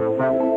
Thank you.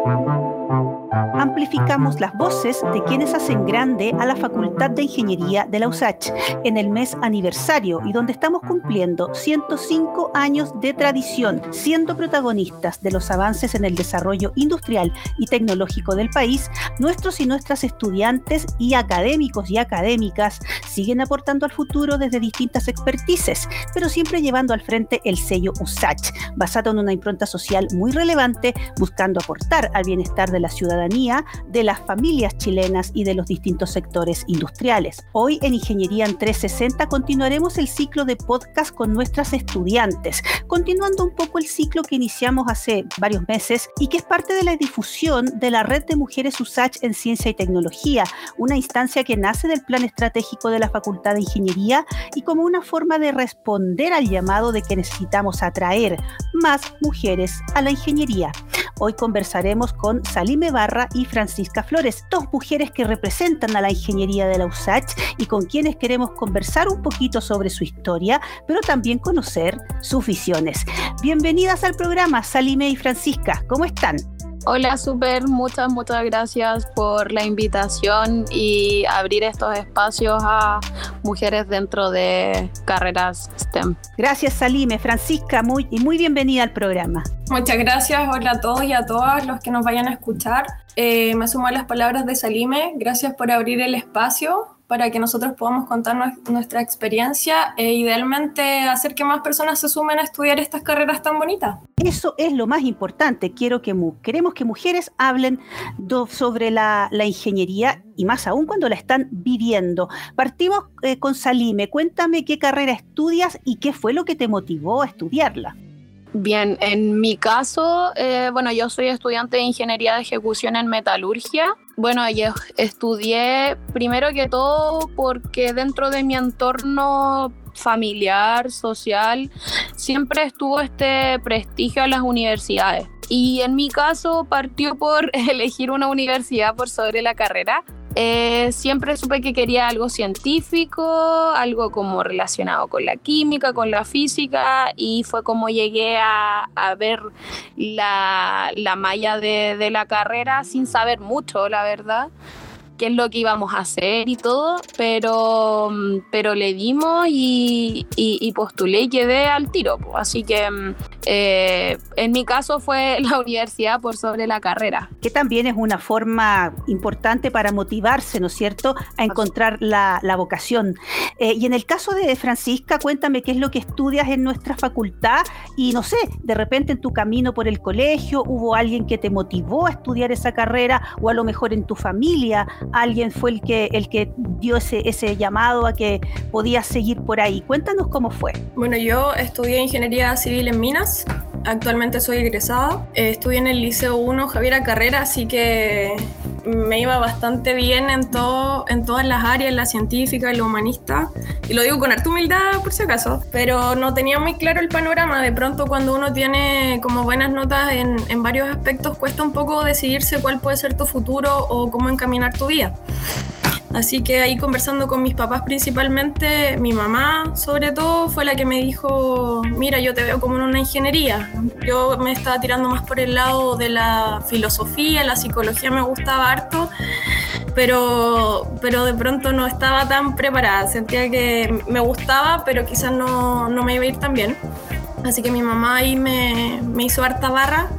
Amplificamos las voces de quienes hacen grande a la Facultad de Ingeniería de la USACH en el mes aniversario y donde estamos cumpliendo 105 años de tradición, siendo protagonistas de los avances en el desarrollo industrial y tecnológico del país, nuestros y nuestras estudiantes y académicos y académicas siguen aportando al futuro desde distintas expertices, pero siempre llevando al frente el sello USACH, basado en una impronta social muy relevante, buscando aportar al bienestar de la ciudadanía de las familias chilenas y de los distintos sectores industriales. Hoy en Ingeniería en 360 continuaremos el ciclo de podcast con nuestras estudiantes, continuando un poco el ciclo que iniciamos hace varios meses y que es parte de la difusión de la Red de Mujeres USACH en Ciencia y Tecnología, una instancia que nace del Plan Estratégico de la Facultad de Ingeniería y como una forma de responder al llamado de que necesitamos atraer más mujeres a la ingeniería. Hoy conversaremos con Salime Barra y Francisca Flores, dos mujeres que representan a la ingeniería de la USACH y con quienes queremos conversar un poquito sobre su historia, pero también conocer sus visiones. Bienvenidas al programa, Salime y Francisca, ¿cómo están? Hola, súper, muchas, muchas gracias por la invitación y abrir estos espacios a mujeres dentro de carreras STEM. Gracias, Salime. Francisca, muy, y muy bienvenida al programa. Muchas gracias, hola a todos y a todas los que nos vayan a escuchar. Eh, me sumo a las palabras de Salime, gracias por abrir el espacio para que nosotros podamos contar nuestra experiencia e idealmente hacer que más personas se sumen a estudiar estas carreras tan bonitas. Eso es lo más importante. Quiero que queremos que mujeres hablen sobre la, ingeniería y más aún cuando la están viviendo. Partimos eh, con Salime. Cuéntame qué carrera estudias y qué fue lo que te motivó a estudiarla. Bien, en mi caso, eh, bueno, yo soy estudiante de Ingeniería de Ejecución en Metalurgia. Bueno, yo estudié primero que todo porque dentro de mi entorno familiar, social, siempre estuvo este prestigio a las universidades. Y en mi caso partió por elegir una universidad por sobre la carrera eh, siempre supe que quería algo científico, algo como relacionado con la química, con la física, y fue como llegué a, ver la, malla de la carrera sin saber mucho, la verdad qué es lo que íbamos a hacer y todo, pero, pero le dimos y, y, postulé y quedé al tiro. Así que eh, en mi caso fue la universidad por sobre la carrera. Que también es una forma importante para motivarse, ¿no es cierto?, a encontrar la, la vocación. Eh, y en el caso de Francisca, cuéntame qué es lo que estudias en nuestra facultad y no sé, de repente en tu camino por el colegio hubo alguien que te motivó a estudiar esa carrera o a lo mejor en tu familia alguien fue el que, el que dio ese, ese llamado a que podías seguir por ahí. Cuéntanos cómo fue. Bueno, yo estudié ingeniería civil en Minas. Actualmente soy egresada. Eh, estudié en el Liceo 1 Javiera Carrera, así que me iba bastante bien en, todo, en todas las áreas, la científica y la humanista. Y lo digo con harta humildad, por si acaso. Pero no tenía muy claro el panorama. De pronto, cuando uno tiene como buenas notas en, en varios aspectos, cuesta un poco decidirse cuál puede ser tu futuro o cómo encaminar tu vida. Así que ahí conversando con mis papás principalmente, mi mamá sobre todo fue la que me dijo, mira, yo te veo como en una ingeniería. Yo me estaba tirando más por el lado de la filosofía, la psicología me gustaba harto, pero, pero de pronto no estaba tan preparada. Sentía que me gustaba, pero quizás no, no me iba a ir tan bien. Así que mi mamá ahí me, me hizo harta barra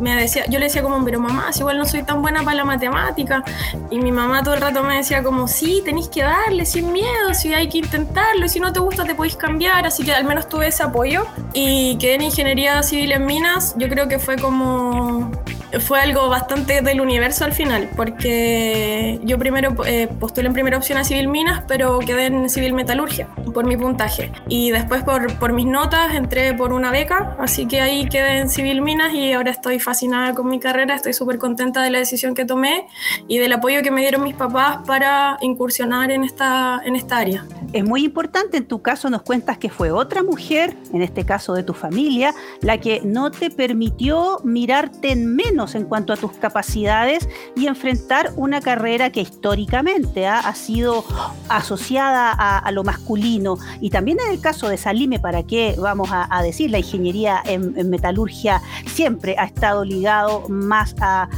me decía, yo le decía como, pero mamá, si igual no soy tan buena para la matemática. Y mi mamá todo el rato me decía como, sí, tenéis que darle sin miedo, si hay que intentarlo, y si no te gusta te podéis cambiar. Así que al menos tuve ese apoyo. Y quedé en ingeniería civil en minas, yo creo que fue como fue algo bastante del universo al final, porque yo primero eh, postulé en primera opción a Civil Minas, pero quedé en Civil Metalurgia por mi puntaje. Y después por, por mis notas entré por una beca, así que ahí quedé en Civil Minas y ahora estoy fascinada con mi carrera, estoy súper contenta de la decisión que tomé y del apoyo que me dieron mis papás para incursionar en esta, en esta área. Es muy importante, en tu caso nos cuentas que fue otra mujer, en este caso de tu familia, la que no te permitió mirarte en menos en cuanto a tus capacidades y enfrentar una carrera que históricamente ¿ah? ha sido asociada a, lo masculino. Y también en el caso de Salime, ¿para qué vamos a, decir? La ingeniería en, metalurgia siempre ha estado ligado más a,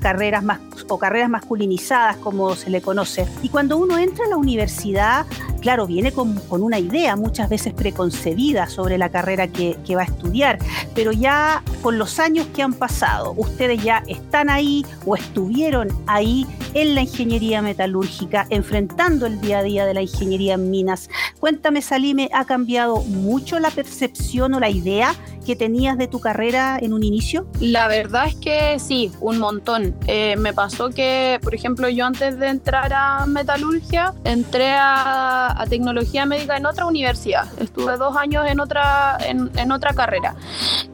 carreras más o carreras masculinizadas, como se le conoce. Y cuando uno entra a la universidad, claro, viene con, una idea muchas veces preconcebida sobre la carrera que, que va a estudiar, pero ya con los años que han pasado, ustedes ya están ahí o estuvieron ahí en la ingeniería metalúrgica, enfrentando el día a día de la ingeniería en minas. Cuéntame, Salime, ¿ha cambiado mucho la percepción o la idea que tenías de tu carrera en un inicio? La verdad es que sí, un montón. Eh, me pasó que, por ejemplo, yo antes de entrar a metalurgia, entré a, tecnología médica en otra universidad. Estuve dos años en otra, en, otra carrera.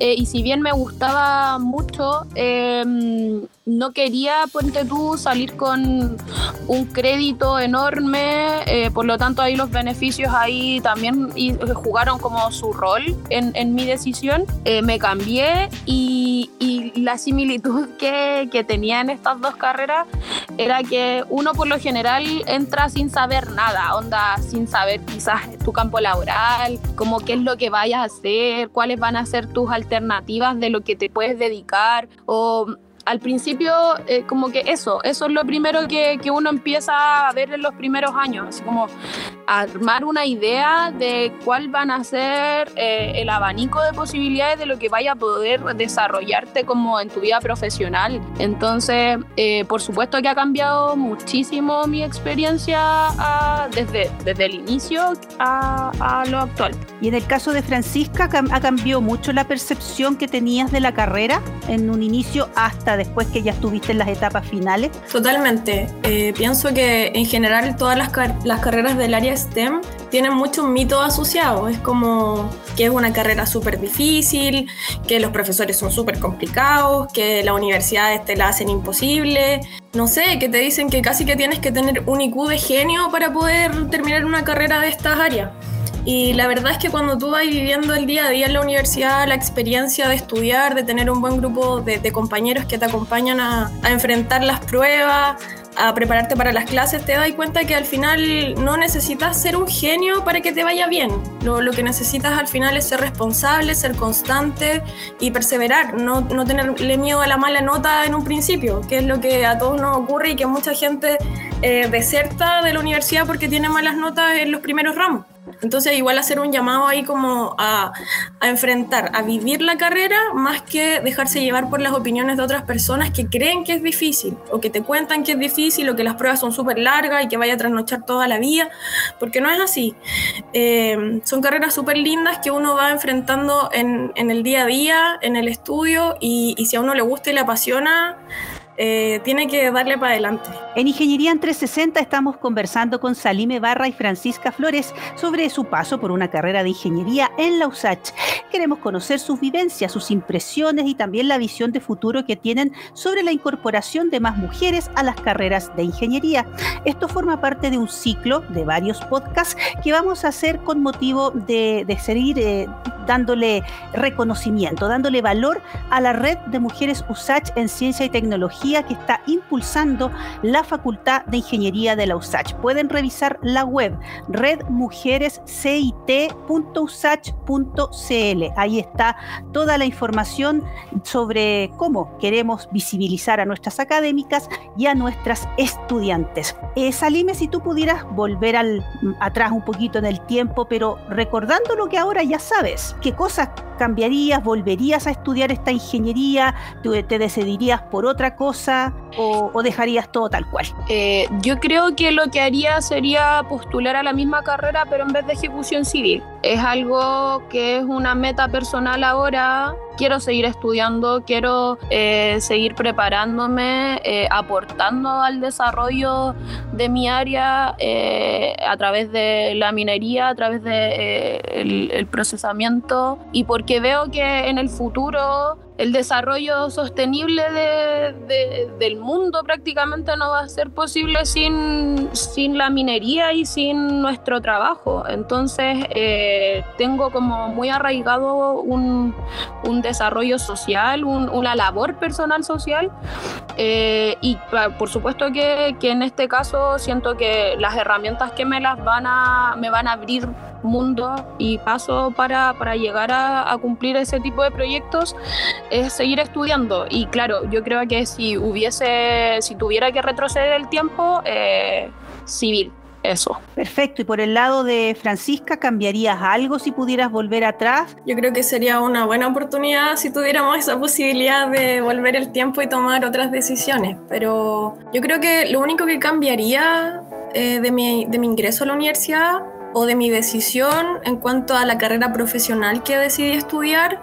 Eh, y si bien me gustaba mucho, em, no quería, ponte tú, salir con un crédito enorme, eh, por lo tanto ahí los beneficios ahí también jugaron como su rol en, en mi decisión. Eh, me cambié y, la similitud que, que, tenía en estas dos carreras era que uno por lo general entra sin saber nada, onda sin saber quizás tu campo laboral, como qué es lo que vayas a hacer, cuáles van a ser tus alternativas de lo que te puedes dedicar o al principio, eh, como que eso, eso es lo primero que, que, uno empieza a ver en los primeros años, como armar una idea de cuál van a ser eh, el abanico de posibilidades de lo que vaya a poder desarrollarte como en tu vida profesional. Entonces, eh, por supuesto que ha cambiado muchísimo mi experiencia ah, desde, desde el inicio a, a, lo actual. Y en el caso de Francisca, ¿ha cambiado mucho la percepción que tenías de la carrera en un inicio hasta después que ya estuviste en las etapas finales? Totalmente. Eh, pienso que en general todas las, las carreras del área STEM tienen muchos mitos asociados. Es como que es una carrera súper difícil, que los profesores son súper complicados, que las universidades te la hacen imposible. No sé, que te dicen que casi que tienes que tener un IQ de genio para poder terminar una carrera de estas áreas. Y la verdad es que cuando tú vas viviendo el día a día en la universidad, la experiencia de estudiar, de tener un buen grupo de, compañeros que te acompañan a, enfrentar las pruebas, a prepararte para las clases, te das cuenta que al final no necesitas ser un genio para que te vaya bien. Lo, lo, que necesitas al final es ser responsable, ser constante y perseverar, no, no, tenerle miedo a la mala nota en un principio, que es lo que a todos nos ocurre y que mucha gente eh, deserta de la universidad porque tiene malas notas en los primeros ramos. Entonces, igual hacer un llamado ahí como a, enfrentar, a vivir la carrera, más que dejarse llevar por las opiniones de otras personas que creen que es difícil, o que te cuentan que es difícil, o que las pruebas son súper largas y que vaya a trasnochar toda la vida, porque no es así. Eh, son carreras súper lindas que uno va enfrentando en, el día a día, en el estudio, y, y si a uno le gusta y le apasiona, eh, tiene que darle para adelante. En Ingeniería en 360 estamos conversando con Salime Barra y Francisca Flores sobre su paso por una carrera de ingeniería en la USACH. Queremos conocer sus vivencias, sus impresiones y también la visión de futuro que tienen sobre la incorporación de más mujeres a las carreras de ingeniería. Esto forma parte de un ciclo de varios podcasts que vamos a hacer con motivo de, seguir eh, dándole reconocimiento, dándole valor a la red de mujeres USACH en ciencia y tecnología que está impulsando la Facultad de Ingeniería de la USACH. Pueden revisar la web redmujerescit.usach.cl. Ahí está toda la información sobre cómo queremos visibilizar a nuestras académicas y a nuestras estudiantes. Eh, Salime, si tú pudieras volver atrás un poquito en el tiempo, pero recordando lo que ahora ya sabes, ¿qué cosas cambiarías? ¿Volverías a estudiar esta ingeniería? ¿Te decidirías por otra cosa? O, dejarías todo tal cual? Eh, yo creo que lo que haría sería postular a la misma carrera, pero en vez de ejecución civil. Es algo que es una meta personal ahora. Quiero seguir estudiando, quiero eh, seguir preparándome, eh, aportando al desarrollo de mi área a través de la minería, a través del de, el procesamiento y porque veo que en el futuro el desarrollo sostenible del mundo prácticamente no va a ser posible sin, sin la minería y sin nuestro trabajo. Entonces, eh, tengo como muy arraigado un, desarrollo social, una labor personal social. Eh, y por supuesto que, que, en este caso siento que las herramientas que me las van a, me van a abrir mundo y paso para, para llegar a, a, cumplir ese tipo de proyectos es seguir estudiando. Y claro, yo creo que si hubiese, si tuviera que retroceder el tiempo, eh, civil. Eso. Perfecto. ¿Y por el lado de Francisca, cambiarías algo si pudieras volver atrás? Yo creo que sería una buena oportunidad si tuviéramos esa posibilidad de volver el tiempo y tomar otras decisiones. Pero yo creo que lo único que cambiaría eh, de, mi, de mi ingreso a la universidad o de mi decisión en cuanto a la carrera profesional que decidí estudiar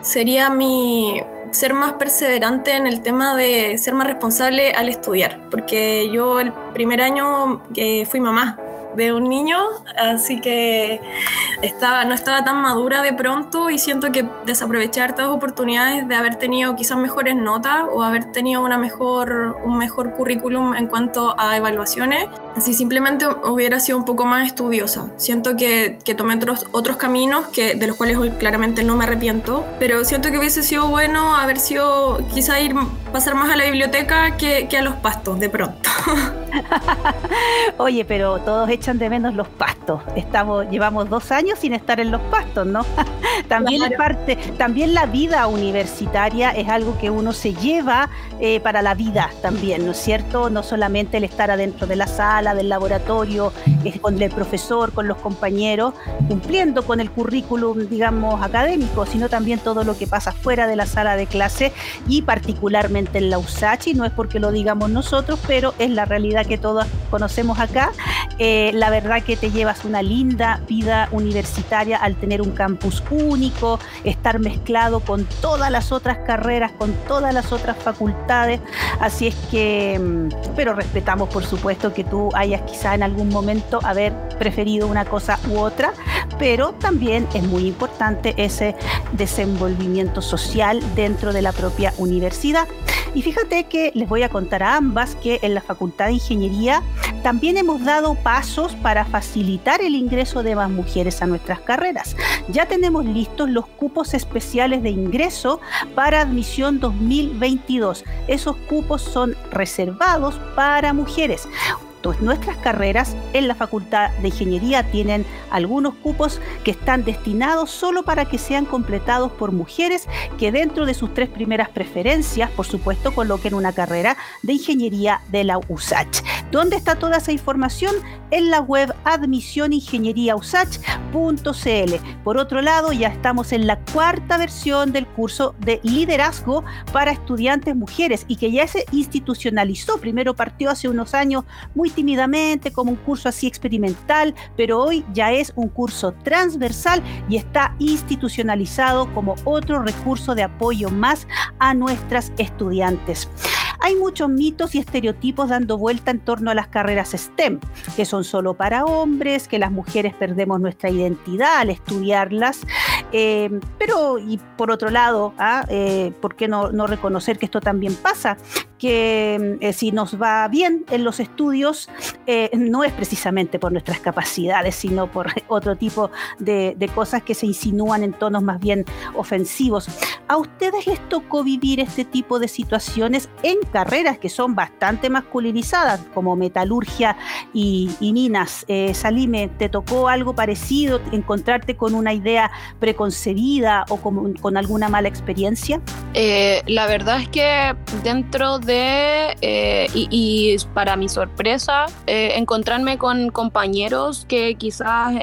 sería mi ser más perseverante en el tema de ser más responsable al estudiar, porque yo el primer año que fui mamá de un niño, así que estaba, no estaba tan madura de pronto y siento que desaprovechar todas las oportunidades de haber tenido quizás mejores notas o haber tenido una mejor, un mejor currículum en cuanto a evaluaciones, si simplemente hubiera sido un poco más estudiosa. Siento que, que tomé otros, otros caminos que, de los cuales hoy claramente no me arrepiento, pero siento que hubiese sido bueno haber sido, quizá ir, pasar más a la biblioteca que, que a los pastos de pronto. Oye, pero todos echan de menos los pastos. Estamos, llevamos dos años sin estar en los pastos, ¿no? también es parte, también la vida universitaria es algo que uno se lleva eh, para la vida también, ¿no es cierto? No solamente el estar adentro de la sala, del laboratorio, con el profesor, con los compañeros, cumpliendo con el currículum, digamos, académico, sino también todo lo que pasa fuera de la sala de clase y particularmente en la USACH, y no es porque lo digamos nosotros, pero es la realidad que todos conocemos acá. Eh, la verdad que te llevas una linda vida universitaria al tener un campus único, estar mezclado con todas las otras carreras, con todas las otras facultades. Así es que, mm, pero respetamos por supuesto que tú hayas quizá en algún momento haber preferido una cosa u otra, pero también es muy importante ese desenvolvimiento social dentro de la propia universidad. Y fíjate que les voy a contar a ambas que en la Facultad de Ingeniería también hemos dado pasos para facilitar el ingreso de más mujeres a nuestras carreras. Ya tenemos listos los cupos especiales de ingreso para admisión 2022. Esos cupos son reservados para mujeres nuestras carreras en la Facultad de Ingeniería tienen algunos cupos que están destinados solo para que sean completados por mujeres que dentro de sus tres primeras preferencias, por supuesto, coloquen una carrera de ingeniería de la USACH. ¿Dónde está toda esa información? En la web admisioningenieríausach.cl. Por otro lado, ya estamos en la cuarta versión del curso de liderazgo para estudiantes mujeres y que ya se institucionalizó. Primero partió hace unos años muy tímidamente como un curso así experimental, pero hoy ya es un curso transversal y está institucionalizado como otro recurso de apoyo más a nuestras estudiantes. Hay muchos mitos y estereotipos dando vuelta en torno a las carreras STEM, que son solo para hombres, que las mujeres perdemos nuestra identidad al estudiarlas. Eh, pero, y por otro lado, ¿ah? eh, ¿por qué no, no, reconocer que esto también pasa? Que eh, si nos va bien en los estudios, no es precisamente por nuestras capacidades, sino por otro tipo de, de cosas que se insinúan en tonos más bien ofensivos. ¿A ustedes les tocó vivir este tipo de situaciones en carreras que son bastante masculinizadas, como metalurgia y, minas. Eh, Salime, ¿te tocó algo parecido, encontrarte con una idea preconcebida o con, alguna mala experiencia? Eh, la verdad es que dentro de, eh, y, para mi sorpresa, encontrarme con compañeros que quizás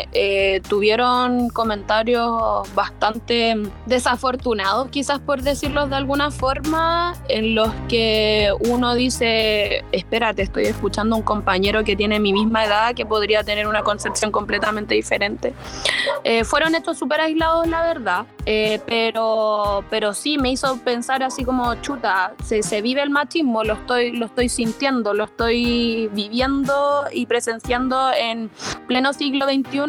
tuvieron comentarios bastante desafortunados, quizás por decirlo de alguna forma, en los que uno dice, espérate, estoy escuchando a un compañero que tiene mi misma edad, que podría tener una concepción completamente diferente. Eh, fueron estos súper aislados, la verdad, eh, pero, pero sí me hizo pensar así como, chuta, se, se, vive el machismo, lo estoy, lo estoy sintiendo, lo estoy viviendo y presenciando en pleno siglo XXI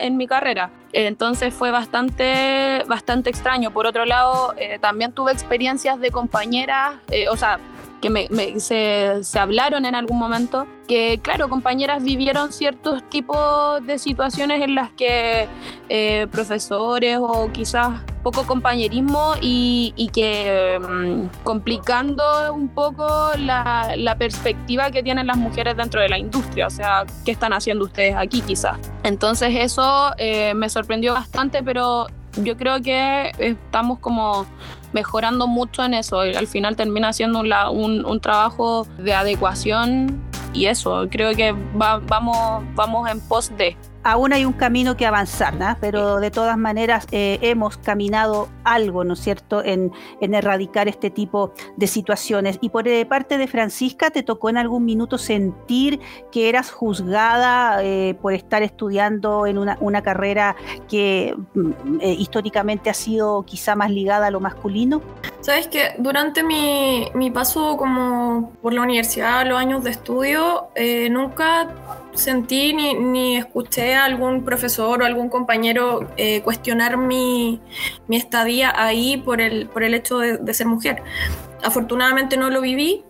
en mi carrera. Entonces fue bastante, bastante extraño. Por otro lado, eh, también tuve experiencias de compañeras, o sea, que se, se, hablaron en algún momento, que claro, compañeras vivieron ciertos tipos de situaciones en las que eh, profesores o quizás poco compañerismo y, y que mm, complicando un poco la, la, perspectiva que tienen las mujeres dentro de la industria, o sea, ¿qué están haciendo ustedes aquí quizás? Entonces eso eh, me sorprendió bastante, pero yo creo que estamos como mejorando mucho en eso. Y al final termina siendo un, trabajo de adecuación y eso, creo que vamos, vamos en pos de aún hay un camino que avanzar, ¿no? pero de todas maneras eh, hemos caminado algo, ¿no es cierto?, en, erradicar este tipo de situaciones. Y por eh, parte de Francisca, ¿te tocó en algún minuto sentir que eras juzgada eh, por estar estudiando en una, carrera que mm, históricamente ha sido quizá más ligada a lo masculino? Sabes que durante mi, mi paso como por la universidad, los años de estudio, nunca sentí ni, ni, escuché a algún profesor o algún compañero eh, cuestionar mi, mi, estadía ahí por el, por el hecho de, de ser mujer. Afortunadamente no lo viví,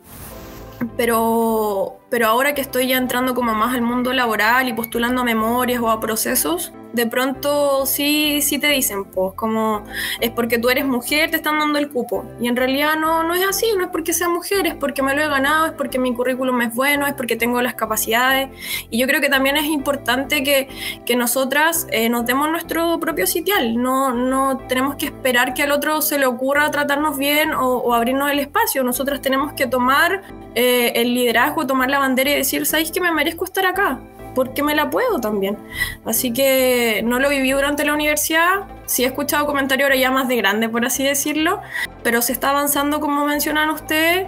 pero, pero ahora que estoy ya entrando como más al mundo laboral y postulando memorias o a procesos, de pronto sí, sí te dicen, pues, como es porque tú eres mujer, te están dando el cupo. Y en realidad no, no es así, no es porque sea mujer, es porque me lo he ganado, es porque mi currículum es bueno, es porque tengo las capacidades. Y yo creo que también es importante que, que nosotras eh, nos demos nuestro propio sitial, no, no tenemos que esperar que al otro se le ocurra tratarnos bien o, abrirnos el espacio, nosotras tenemos que tomar eh, el liderazgo, tomar la bandera y decir, ¿sabéis que me merezco estar acá? Porque me la puedo también. Así que no lo viví durante la universidad, sí he escuchado comentarios ahora ya más de grande, por así decirlo, pero se está avanzando como mencionan ustedes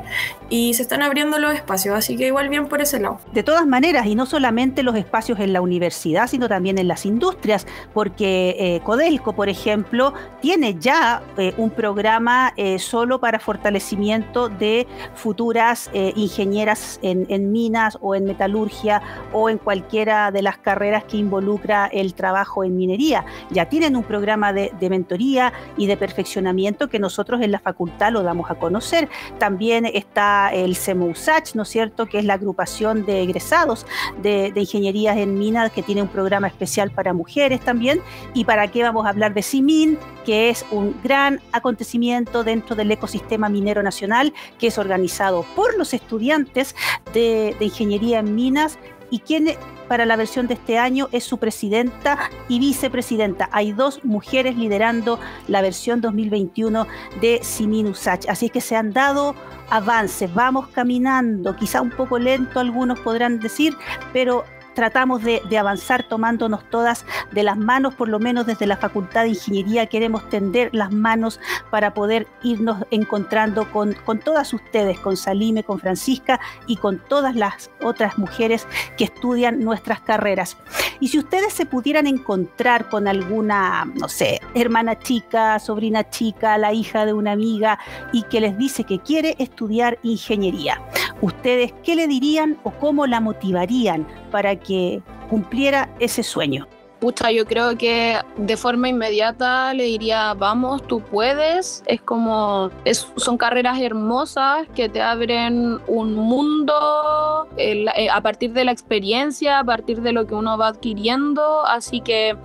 y se están abriendo los espacios, así que igual bien por ese lado. De todas maneras, y no solamente los espacios en la universidad, sino también en las industrias, porque eh, Codelco, por ejemplo, tiene ya eh, un programa eh, solo para fortalecimiento de futuras ingenieras en, en minas o en metalurgia o en cualquiera de las carreras que involucra el trabajo en minería. Ya tienen un programa de, mentoría y de perfeccionamiento que nosotros en la facultad lo damos a conocer. También está el CEMUSACH, ¿no es cierto?, que es la agrupación de egresados de, de ingenierías en minas que tiene un programa especial para mujeres también. ¿Y para qué vamos a hablar de CIMIN? que es un gran acontecimiento dentro del ecosistema minero nacional, que es organizado por los estudiantes de, de ingeniería en minas y quien para la versión de este año es su presidenta y vicepresidenta. Hay dos mujeres liderando la versión 2021 de Siminusach. Así que se han dado avances, vamos caminando, quizá un poco lento algunos podrán decir, pero tratamos de, avanzar tomándonos todas de las manos, por lo menos desde la Facultad de Ingeniería queremos tender las manos para poder irnos encontrando con, con todas ustedes, con Salime, con Francisca y con todas las otras mujeres que estudian nuestras carreras. Y si ustedes se pudieran encontrar con alguna, no sé, hermana chica, sobrina chica, la hija de una amiga y que les dice que quiere estudiar ingeniería, ¿ustedes qué le dirían o cómo la motivarían para que cumpliera ese sueño. Pucha, yo creo que de forma inmediata le diría, vamos, tú puedes. Es como, son carreras hermosas que te abren un mundo eh, a partir de la experiencia, a partir de lo que uno va adquiriendo. Así que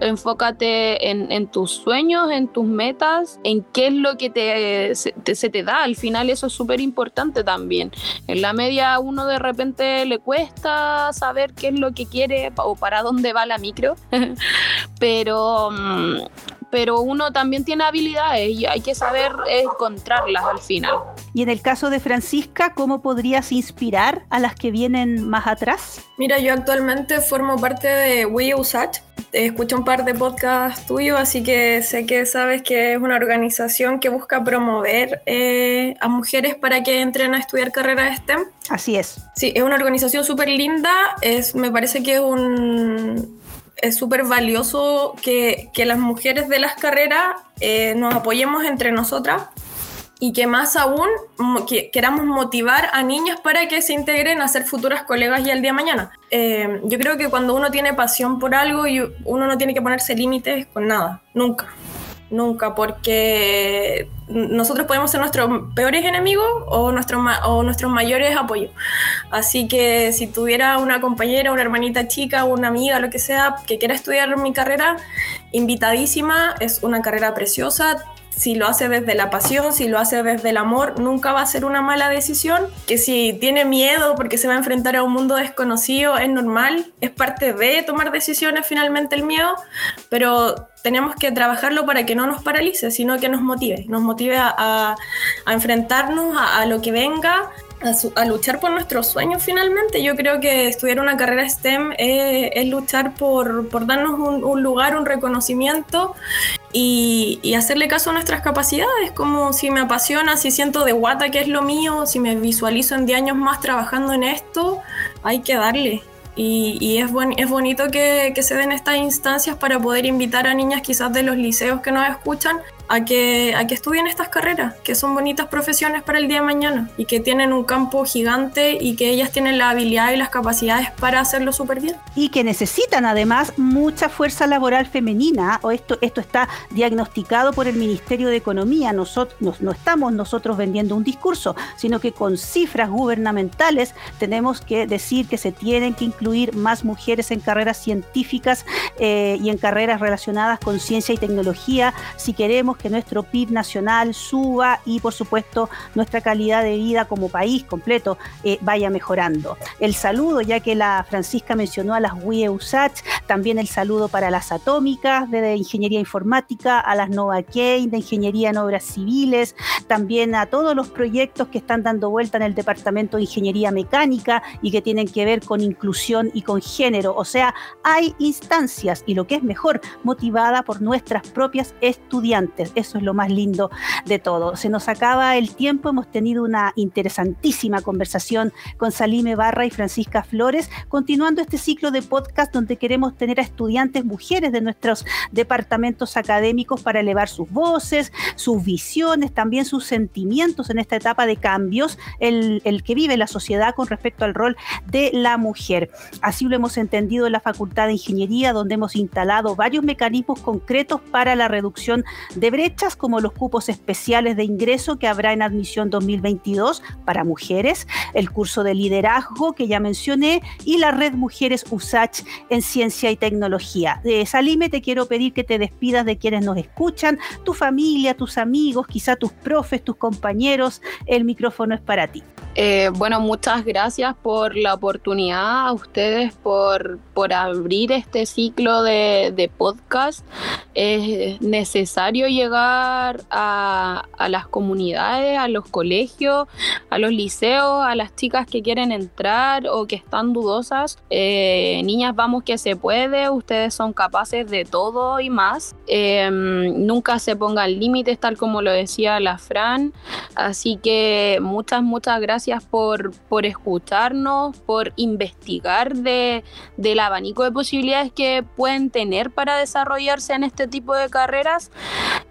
enfócate en, tus sueños, en tus metas, en qué es lo que te, se, te da. Al final eso es súper importante también. En la media uno de repente le cuesta saber qué es lo que quiere o para dónde va la micro pero, mm, pero uno también tiene habilidades y hay que saber encontrarlas al final. Y en el caso de Francisca, ¿cómo podrías inspirar a las que vienen más atrás? Mira, yo actualmente formo parte de We Usach. Escucho un par de podcasts tuyos, así que sé que sabes que es una organización que busca promover eh, a mujeres para que entren a estudiar carreras STEM. Así es. Sí, es una organización súper linda. Es, me parece que es un, es súper valioso que, las mujeres de las carreras eh, nos apoyemos entre nosotras y que más aún que queramos motivar a niñas para que se integren a ser futuras colegas ya el día de mañana. Eh, yo creo que cuando uno tiene pasión por algo, uno no tiene que ponerse límites con nada, nunca nunca, porque nosotros podemos ser nuestros peores enemigos o nuestros, o nuestros mayores apoyos. Así que si tuviera una compañera, una hermanita chica, una amiga, lo que sea, que quiera estudiar mi carrera, invitadísima, es una carrera preciosa, si lo hace desde la pasión, si lo hace desde el amor, nunca va a ser una mala decisión. Que si tiene miedo porque se va a enfrentar a un mundo desconocido, es normal, es parte de tomar decisiones finalmente el miedo, pero tenemos que trabajarlo para que no nos paralice, sino que nos motive, nos motive a, enfrentarnos a, lo que venga, a, luchar por nuestros sueños finalmente. Yo creo que estudiar una carrera STEM es, luchar por, darnos un, lugar, un reconocimiento y, y, hacerle caso a nuestras capacidades, como si me apasiona, si siento de guata que es lo mío, si me visualizo en 10 años más trabajando en esto, hay que darle. Y, es, es bonito que, que, se den estas instancias para poder invitar a niñas quizás de los liceos que nos escuchan a que, a que estudien estas carreras, que son bonitas profesiones para el día de mañana y que tienen un campo gigante y que ellas tienen la habilidad y las capacidades para hacerlo súper bien. Y que necesitan además mucha fuerza laboral femenina, o esto, esto está diagnosticado por el Ministerio de Economía, nosotros no estamos nosotros vendiendo un discurso, sino que con cifras gubernamentales tenemos que decir que se tienen que incluir más mujeres en carreras científicas eh, y en carreras relacionadas con ciencia y tecnología. Si queremos que nuestro PIB nacional suba y por supuesto nuestra calidad de vida como país completo eh, vaya mejorando. El saludo, ya que la Francisca mencionó a las WIE USACH, también el saludo para las atómicas de, ingeniería informática, a las Nova Kane de ingeniería en obras civiles, también a todos los proyectos que están dando vuelta en el Departamento de Ingeniería Mecánica y que tienen que ver con inclusión y con género. O sea, hay instancias y lo que es mejor, motivada por nuestras propias estudiantes. Eso es lo más lindo de todo. Se nos acaba el tiempo, hemos tenido una interesantísima conversación con Salime Barra y Francisca Flores, continuando este ciclo de podcast donde queremos tener a estudiantes mujeres de nuestros departamentos académicos para elevar sus voces, sus visiones, también sus sentimientos en esta etapa de cambios, el, que vive la sociedad con respecto al rol de la mujer. Así lo hemos entendido en la Facultad de Ingeniería, donde hemos instalado varios mecanismos concretos para la reducción de brechas como los cupos especiales de ingreso que habrá en admisión 2022 para mujeres, el curso de liderazgo que ya mencioné y la red Mujeres USACH en Ciencia y Tecnología. De Salime, te quiero pedir que te despidas de quienes nos escuchan, tu familia, tus amigos, quizá tus profes, tus compañeros. El micrófono es para ti. Eh, bueno, muchas gracias por la oportunidad, a ustedes por, por abrir este ciclo de, de podcast. Es necesario llegar a, a, las comunidades, a los colegios, a los liceos, a las chicas que quieren entrar o que están dudosas. Eh, niñas, vamos que se puede, ustedes son capaces de todo y más. Eh, nunca se pongan límites, tal como lo decía la Fran. Así que muchas, muchas gracias por, por escucharnos, por investigar de, del abanico de posibilidades que pueden tener para desarrollarse en este tipo de carreras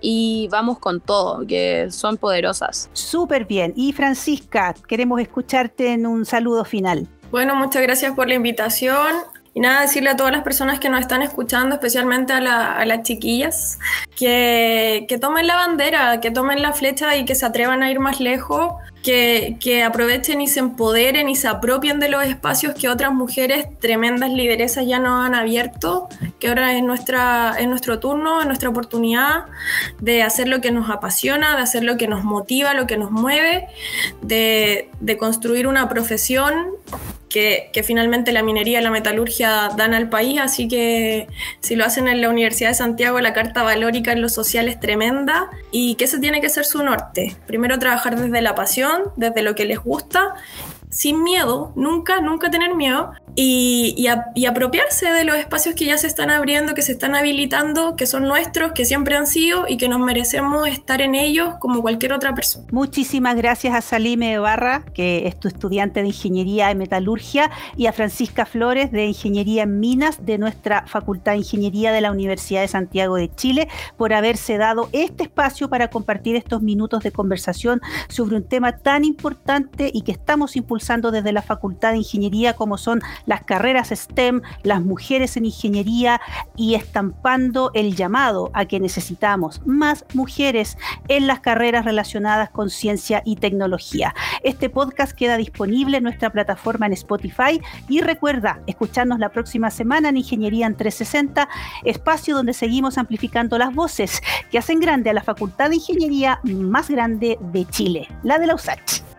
y vamos con todo, que son poderosas. Súper bien. Y Francisca, queremos escucharte en un saludo final. Bueno, muchas gracias por la invitación. Y nada, decirle a todas las personas que nos están escuchando, especialmente a, las chiquillas, que, que, tomen la bandera, que tomen la flecha y que se atrevan a ir más lejos, que, que, aprovechen y se empoderen y se apropien de los espacios que otras mujeres, tremendas lideresas, ya nos han abierto, que ahora es, nuestra, es nuestro turno, es nuestra oportunidad de hacer lo que nos apasiona, de hacer lo que nos motiva, lo que nos mueve, de, de construir una profesión que, finalmente la minería y la metalurgia dan al país, así que si lo hacen en la Universidad de Santiago, la carta valórica en lo social es tremenda y que ese tiene que ser su norte. Primero trabajar desde la pasión, desde lo que les gusta sin miedo, nunca, nunca tener miedo y, apropiarse de los espacios que ya se están abriendo, que se están habilitando, que son nuestros, que siempre han sido y que nos merecemos estar en ellos como cualquier otra persona. Muchísimas gracias a Salime Barra, que es tu estudiante de Ingeniería en Metalurgia, y a Francisca Flores de Ingeniería en Minas de nuestra Facultad de Ingeniería de la Universidad de Santiago de Chile, por haberse dado este espacio para compartir estos minutos de conversación sobre un tema tan importante y que estamos desde la Facultad de Ingeniería como son las carreras STEM, las mujeres en ingeniería y estampando el llamado a que necesitamos más mujeres en las carreras relacionadas con ciencia y tecnología. Este podcast queda disponible en nuestra plataforma en Spotify y recuerda escucharnos la próxima semana en Ingeniería en 360, espacio donde seguimos amplificando las voces que hacen grande a la Facultad de Ingeniería más grande de Chile, la de la USACH.